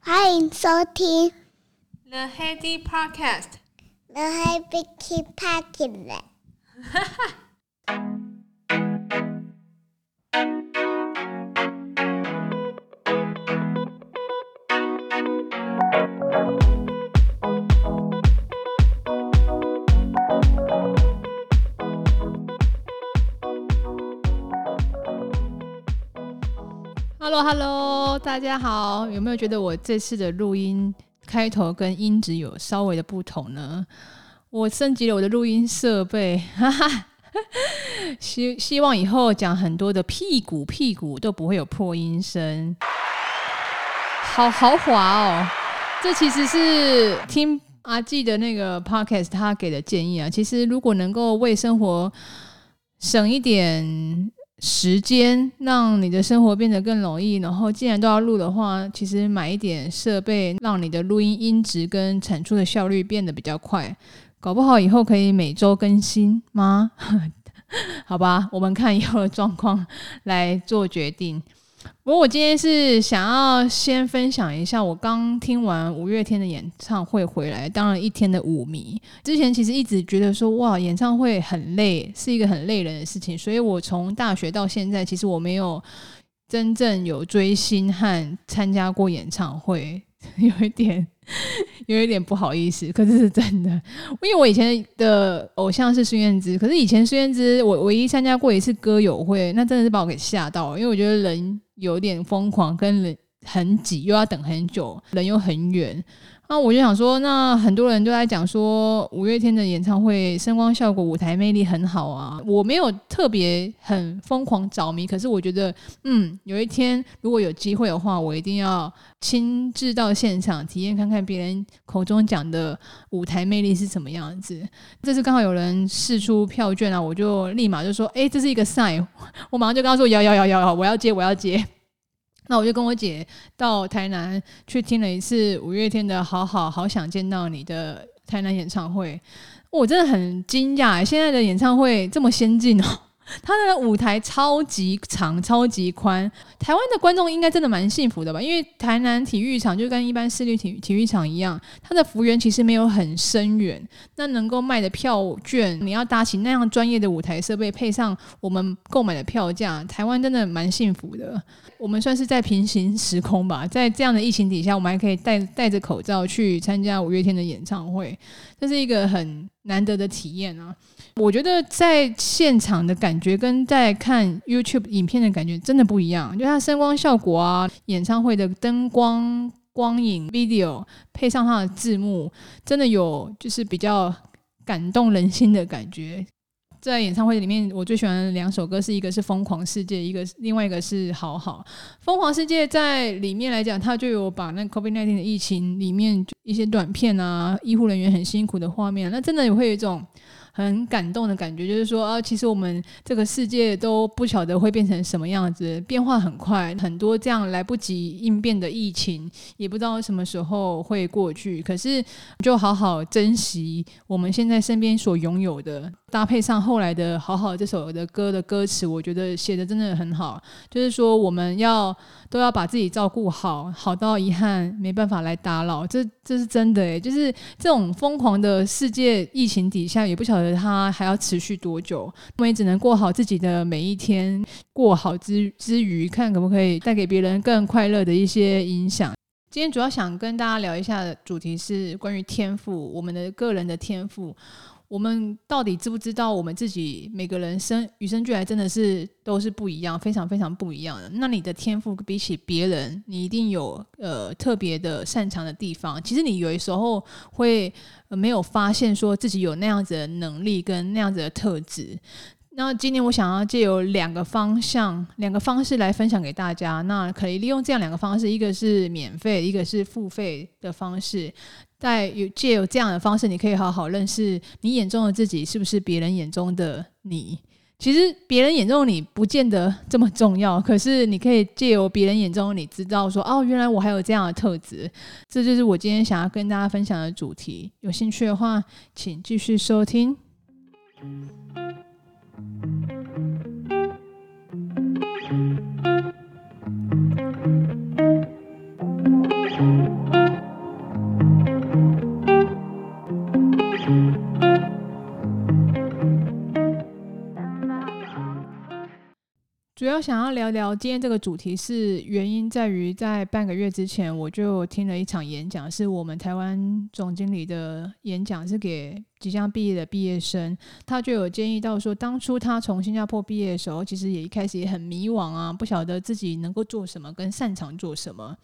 欢迎收听 The Heady Podcast。The Heady Podcast。哈哈。Hello， 大家好，有没有觉得我这次的录音开头跟音质有稍微的不同呢？我升级了我的录音设备，哈哈，希希望以后讲很多的屁股屁股都不会有破音声，好豪华哦！这其实是听阿纪的那个 podcast 他给的建议啊。其实如果能够为生活省一点。时间让你的生活变得更容易，然后既然都要录的话，其实买一点设备，让你的录音音质跟产出的效率变得比较快，搞不好以后可以每周更新吗？好吧，我们看以后的状况来做决定。不过我今天是想要先分享一下，我刚听完五月天的演唱会回来，当了一天的舞迷。之前其实一直觉得说，哇，演唱会很累，是一个很累人的事情。所以我从大学到现在，其实我没有真正有追星和参加过演唱会，有一点。有一点不好意思，可是是真的，因为我以前的偶像是孙燕姿，可是以前孙燕姿我唯一参加过一次歌友会，那真的是把我给吓到，因为我觉得人有点疯狂，跟人很挤，又要等很久，人又很远。那我就想说，那很多人都在讲说五月天的演唱会声光效果、舞台魅力很好啊。我没有特别很疯狂着迷，可是我觉得，嗯，有一天如果有机会的话，我一定要亲自到现场体验看看别人口中讲的舞台魅力是什么样子。这次刚好有人试出票券啊，我就立马就说，哎，这是一个 sign，我马上就跟他说，要要要要，我要接，我要接。那我就跟我姐到台南去听了一次五月天的《好好好想见到你》的台南演唱会，我真的很惊讶，现在的演唱会这么先进哦。他的舞台超级长，超级宽。台湾的观众应该真的蛮幸福的吧？因为台南体育场就跟一般市立体体育场一样，它的幅员其实没有很深远。那能够卖的票券，你要搭起那样专业的舞台设备，配上我们购买的票价，台湾真的蛮幸福的。我们算是在平行时空吧，在这样的疫情底下，我们还可以戴戴着口罩去参加五月天的演唱会，这是一个很难得的体验啊。我觉得在现场的感觉跟在看 YouTube 影片的感觉真的不一样，就它声光效果啊，演唱会的灯光、光影、video 配上它的字幕，真的有就是比较感动人心的感觉。在演唱会里面，我最喜欢的两首歌是一个是《疯狂世界》，一个另外一个是《好好》。《疯狂世界》在里面来讲，它就有把那 COVID-19 的疫情里面一些短片啊，医护人员很辛苦的画面，那真的会有一种。很感动的感觉，就是说啊，其实我们这个世界都不晓得会变成什么样子，变化很快，很多这样来不及应变的疫情，也不知道什么时候会过去。可是，就好好珍惜我们现在身边所拥有的，搭配上后来的好好这首的歌的歌词，我觉得写的真的很好。就是说，我们要都要把自己照顾好，好到遗憾没办法来打扰。这这是真的诶，就是这种疯狂的世界疫情底下，也不晓得。它还要持续多久？我们也只能过好自己的每一天，过好之之余，看可不可以带给别人更快乐的一些影响。今天主要想跟大家聊一下的主题是关于天赋，我们的个人的天赋。我们到底知不知道我们自己每个人生与生俱来真的是都是不一样，非常非常不一样的。那你的天赋比起别人，你一定有呃特别的擅长的地方。其实你有的时候会没有发现说自己有那样子的能力跟那样子的特质。那今天我想要借由两个方向、两个方式来分享给大家。那可以利用这样两个方式，一个是免费，一个是付费的方式。在有借由这样的方式，你可以好好认识你眼中的自己是不是别人眼中的你。其实别人眼中的你不见得这么重要，可是你可以借由别人眼中的你知道说，哦，原来我还有这样的特质。这就是我今天想要跟大家分享的主题。有兴趣的话，请继续收听。主要想要聊聊今天这个主题，是原因在于在半个月之前，我就听了一场演讲，是我们台湾总经理的演讲，是给即将毕业的毕业生。他就有建议到说，当初他从新加坡毕业的时候，其实也一开始也很迷惘啊，不晓得自己能够做什么，跟擅长做什么。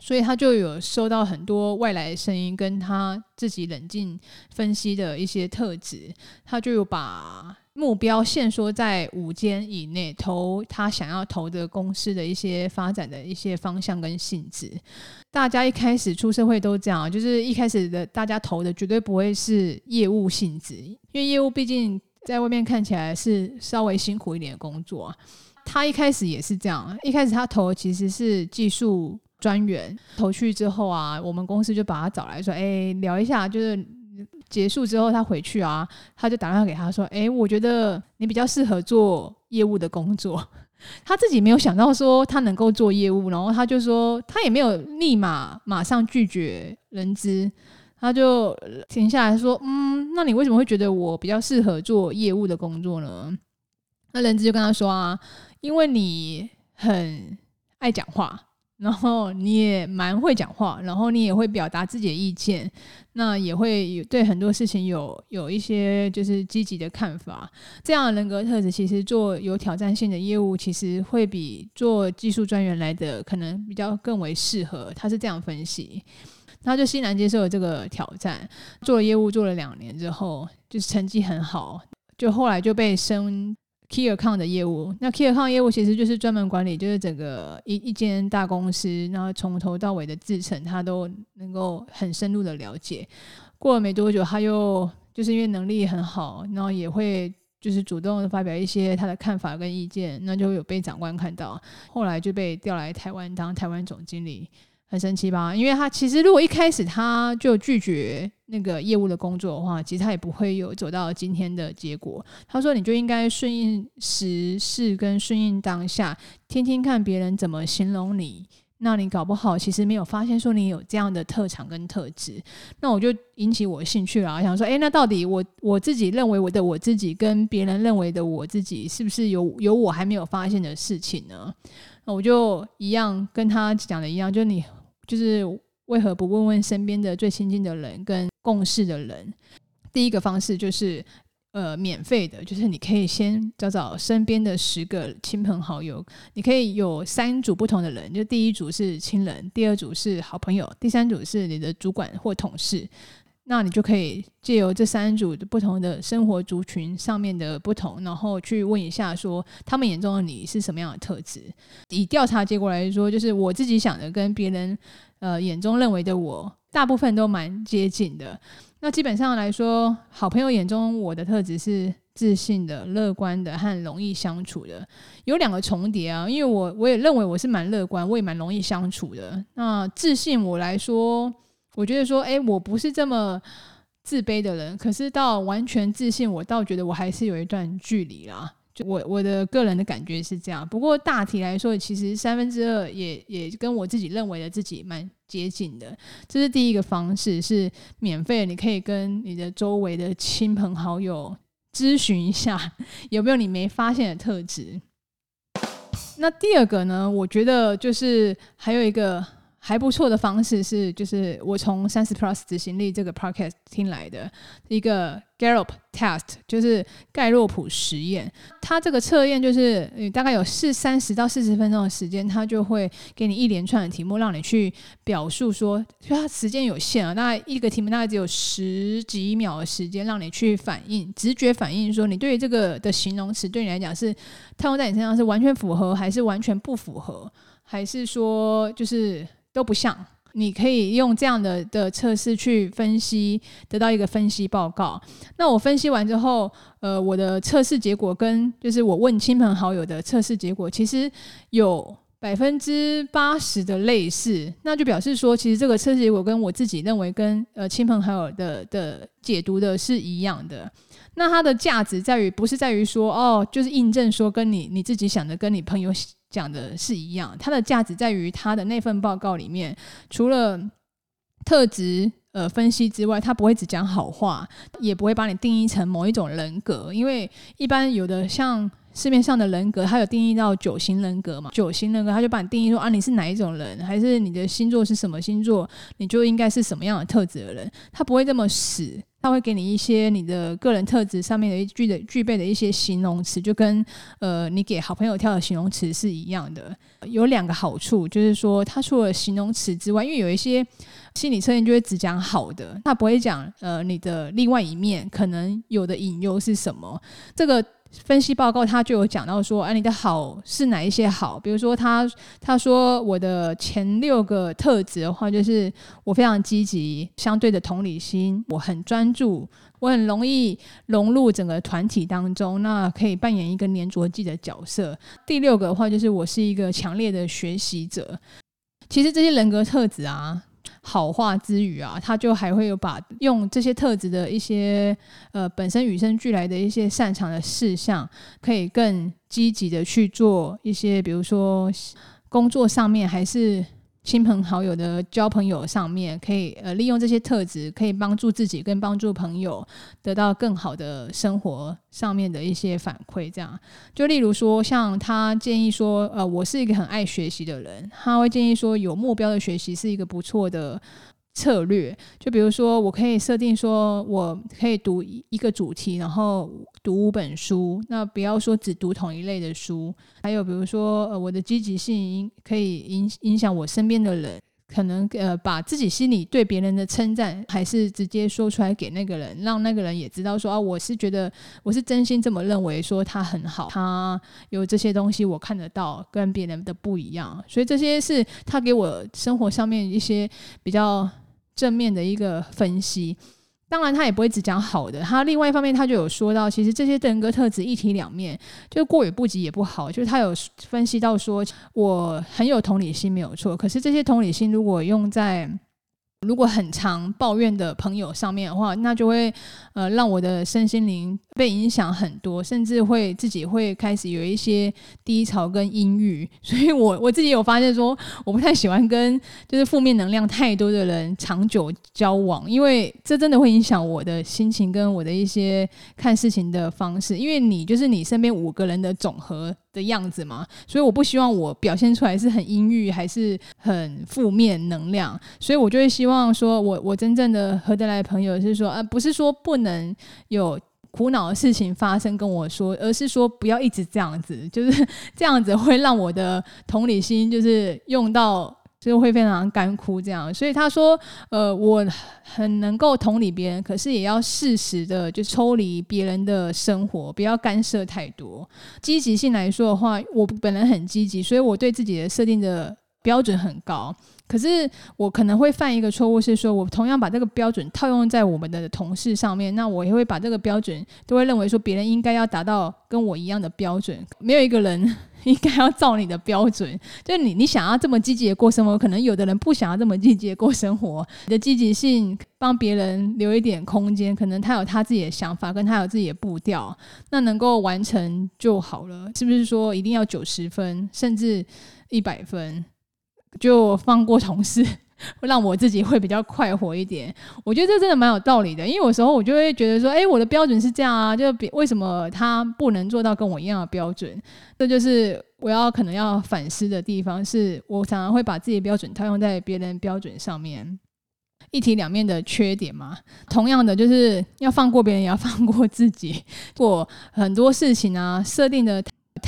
所以他就有收到很多外来声音，跟他自己冷静分析的一些特质，他就有把目标限缩在五间以内，投他想要投的公司的一些发展的一些方向跟性质。大家一开始出社会都这样，就是一开始的大家投的绝对不会是业务性质，因为业务毕竟在外面看起来是稍微辛苦一点的工作。他一开始也是这样，一开始他投其实是技术。专员投去之后啊，我们公司就把他找来说：“哎，聊一下。”就是结束之后，他回去啊，他就打电话给他说：“哎，我觉得你比较适合做业务的工作。” 他自己没有想到说他能够做业务，然后他就说他也没有立马马上拒绝人资，他就停下来说：“嗯，那你为什么会觉得我比较适合做业务的工作呢？”那人资就跟他说：“啊，因为你很爱讲话。”然后你也蛮会讲话，然后你也会表达自己的意见，那也会有对很多事情有有一些就是积极的看法。这样的人格特质，其实做有挑战性的业务，其实会比做技术专员来的可能比较更为适合。他是这样分析，他就欣然接受了这个挑战，做了业务做了两年之后，就是成绩很好，就后来就被升。Key Account 的业务，那 Key Account 业务其实就是专门管理，就是整个一一间大公司，然后从头到尾的制程，他都能够很深入的了解。过了没多久，他又就是因为能力很好，然后也会就是主动发表一些他的看法跟意见，那就有被长官看到，后来就被调来台湾当台湾总经理。很神奇吧？因为他其实如果一开始他就拒绝那个业务的工作的话，其实他也不会有走到今天的结果。他说：“你就应该顺应时势跟顺应当下，听听看别人怎么形容你。那你搞不好其实没有发现说你有这样的特长跟特质。那我就引起我兴趣了，想说：诶，那到底我我自己认为我的我自己跟别人认为的我自己，是不是有有我还没有发现的事情呢？那我就一样跟他讲的一样，就你。”就是为何不问问身边的最亲近的人跟共事的人？第一个方式就是呃免费的，就是你可以先找找身边的十个亲朋好友，你可以有三组不同的人，就第一组是亲人，第二组是好朋友，第三组是你的主管或同事。那你就可以借由这三组的不同的生活族群上面的不同，然后去问一下，说他们眼中的你是什么样的特质？以调查结果来说，就是我自己想的跟别人呃眼中认为的我，大部分都蛮接近的。那基本上来说，好朋友眼中我的特质是自信的、乐观的和容易相处的。有两个重叠啊，因为我我也认为我是蛮乐观，我也蛮容易相处的。那自信我来说。我觉得说，哎，我不是这么自卑的人，可是到完全自信，我倒觉得我还是有一段距离啦。就我我的个人的感觉是这样。不过大体来说，其实三分之二也也跟我自己认为的自己蛮接近的。这是第一个方式，是免费的，你可以跟你的周围的亲朋好友咨询一下，有没有你没发现的特质。那第二个呢？我觉得就是还有一个。还不错的方式是，就是我从三十 Plus 执行力这个 podcast 听来的一个 Gallup test，就是盖洛普实验。它这个测验就是，你大概有四三十到四十分钟的时间，它就会给你一连串的题目，让你去表述说，因为它时间有限啊，大概一个题目大概只有十几秒的时间，让你去反应，直觉反应说，你对于这个的形容词对你来讲是套用在你身上是完全符合，还是完全不符合，还是说就是。都不像，你可以用这样的的测试去分析，得到一个分析报告。那我分析完之后，呃，我的测试结果跟就是我问亲朋好友的测试结果，其实有百分之八十的类似，那就表示说，其实这个测试结果跟我自己认为跟呃亲朋好友的的解读的是一样的。那它的价值在于，不是在于说哦，就是印证说跟你你自己想的跟你朋友讲的是一样。它的价值在于它的那份报告里面，除了特质呃分析之外，它不会只讲好话，也不会把你定义成某一种人格。因为一般有的像市面上的人格，它有定义到九型人格嘛？九型人格，他就把你定义说啊，你是哪一种人，还是你的星座是什么星座，你就应该是什么样的特质的人。他不会这么死，他会给你一些你的个人特质上面的具的具备的一些形容词，就跟呃你给好朋友跳的形容词是一样的。有两个好处，就是说他除了形容词之外，因为有一些心理测验就会只讲好的，他不会讲呃你的另外一面可能有的隐忧是什么。这个。分析报告他就有讲到说，哎，你的好是哪一些好？比如说他他说我的前六个特质的话，就是我非常积极，相对的同理心，我很专注，我很容易融入整个团体当中，那可以扮演一个黏着剂的角色。第六个的话，就是我是一个强烈的学习者。其实这些人格特质啊。好话之余啊，他就还会有把用这些特质的一些呃本身与生俱来的一些擅长的事项，可以更积极的去做一些，比如说工作上面还是。亲朋好友的交朋友上面，可以呃利用这些特质，可以帮助自己跟帮助朋友得到更好的生活上面的一些反馈。这样，就例如说，像他建议说，呃，我是一个很爱学习的人，他会建议说，有目标的学习是一个不错的。策略，就比如说，我可以设定说，我可以读一个主题，然后读五本书。那不要说只读同一类的书。还有比如说，呃，我的积极性可以影影响我身边的人，可能呃，把自己心里对别人的称赞，还是直接说出来给那个人，让那个人也知道说啊，我是觉得我是真心这么认为，说他很好，他有这些东西我看得到，跟别人的不一样。所以这些是他给我生活上面一些比较。正面的一个分析，当然他也不会只讲好的。他另外一方面，他就有说到，其实这些人格特质一体两面，就过犹不及也不好。就是他有分析到说，我很有同理心没有错，可是这些同理心如果用在如果很常抱怨的朋友上面的话，那就会呃让我的身心灵被影响很多，甚至会自己会开始有一些低潮跟阴郁。所以我我自己有发现说，我不太喜欢跟就是负面能量太多的人长久交往，因为这真的会影响我的心情跟我的一些看事情的方式。因为你就是你身边五个人的总和的样子嘛，所以我不希望我表现出来是很阴郁还是很负面能量，所以我就会希望说我我真正的合得来的朋友是说啊，不是说不能有苦恼的事情发生跟我说，而是说不要一直这样子，就是这样子会让我的同理心就是用到。就会非常干枯这样，所以他说，呃，我很能够同理别人，可是也要适时的就抽离别人的生活，不要干涉太多。积极性来说的话，我本人很积极，所以我对自己的设定的标准很高。可是我可能会犯一个错误，是说我同样把这个标准套用在我们的同事上面，那我也会把这个标准都会认为说别人应该要达到跟我一样的标准，没有一个人。应该要照你的标准，就是你你想要这么积极的过生活，可能有的人不想要这么积极的过生活。你的积极性帮别人留一点空间，可能他有他自己的想法，跟他有自己的步调，那能够完成就好了。是不是说一定要九十分，甚至一百分，就放过同事？会 让我自己会比较快活一点，我觉得这真的蛮有道理的。因为有时候我就会觉得说，哎，我的标准是这样啊，就别为什么他不能做到跟我一样的标准？这就是我要可能要反思的地方。是我常常会把自己的标准套用在别人标准上面，一体两面的缺点嘛。同样的，就是要放过别人，也要放过自己。过很多事情啊，设定的。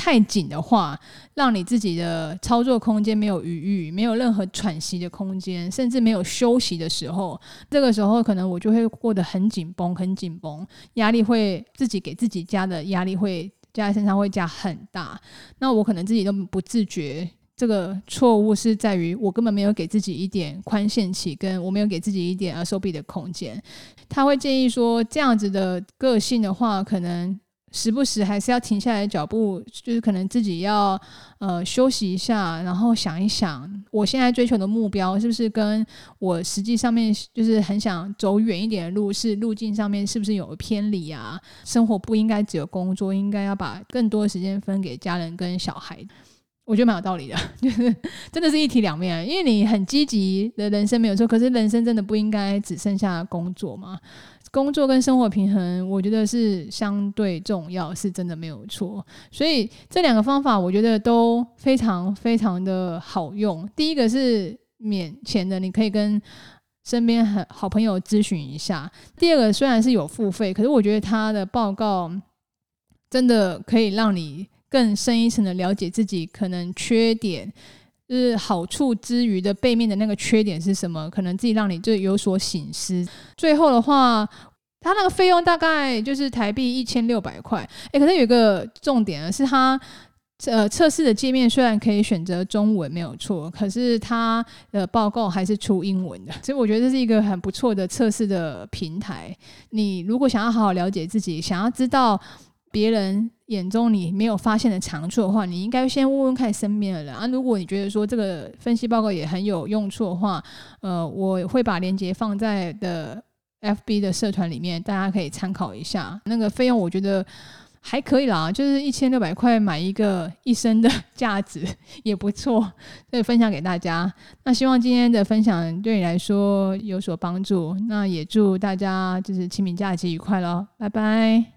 太紧的话，让你自己的操作空间没有余裕，没有任何喘息的空间，甚至没有休息的时候，这个时候可能我就会过得很紧绷，很紧绷，压力会自己给自己加的压力会加在身上会加很大。那我可能自己都不自觉，这个错误是在于我根本没有给自己一点宽限期，跟我没有给自己一点收闭的空间。他会建议说，这样子的个性的话，可能。时不时还是要停下来脚步，就是可能自己要呃休息一下，然后想一想，我现在追求的目标是不是跟我实际上面就是很想走远一点的路，是路径上面是不是有偏离啊？生活不应该只有工作，应该要把更多的时间分给家人跟小孩。我觉得蛮有道理的，就是真的是一体两面，因为你很积极的人生没有错，可是人生真的不应该只剩下工作嘛。工作跟生活平衡，我觉得是相对重要，是真的没有错。所以这两个方法，我觉得都非常非常的好用。第一个是免钱的，你可以跟身边很好朋友咨询一下。第二个虽然是有付费，可是我觉得他的报告真的可以让你更深一层的了解自己可能缺点。就是好处之余的背面的那个缺点是什么？可能自己让你就有所省思。最后的话，它那个费用大概就是台币一千六百块。诶，可是有一个重点啊，是它呃测试的界面虽然可以选择中文没有错，可是它的报告还是出英文的。所以我觉得这是一个很不错的测试的平台。你如果想要好好了解自己，想要知道。别人眼中你没有发现的长处的话，你应该先问问看身边的人啊。如果你觉得说这个分析报告也很有用处的话，呃，我会把链接放在的 FB 的社团里面，大家可以参考一下。那个费用我觉得还可以啦，就是一千六百块买一个一生的价值也不错，所以分享给大家。那希望今天的分享对你来说有所帮助。那也祝大家就是清明假期愉快喽，拜拜。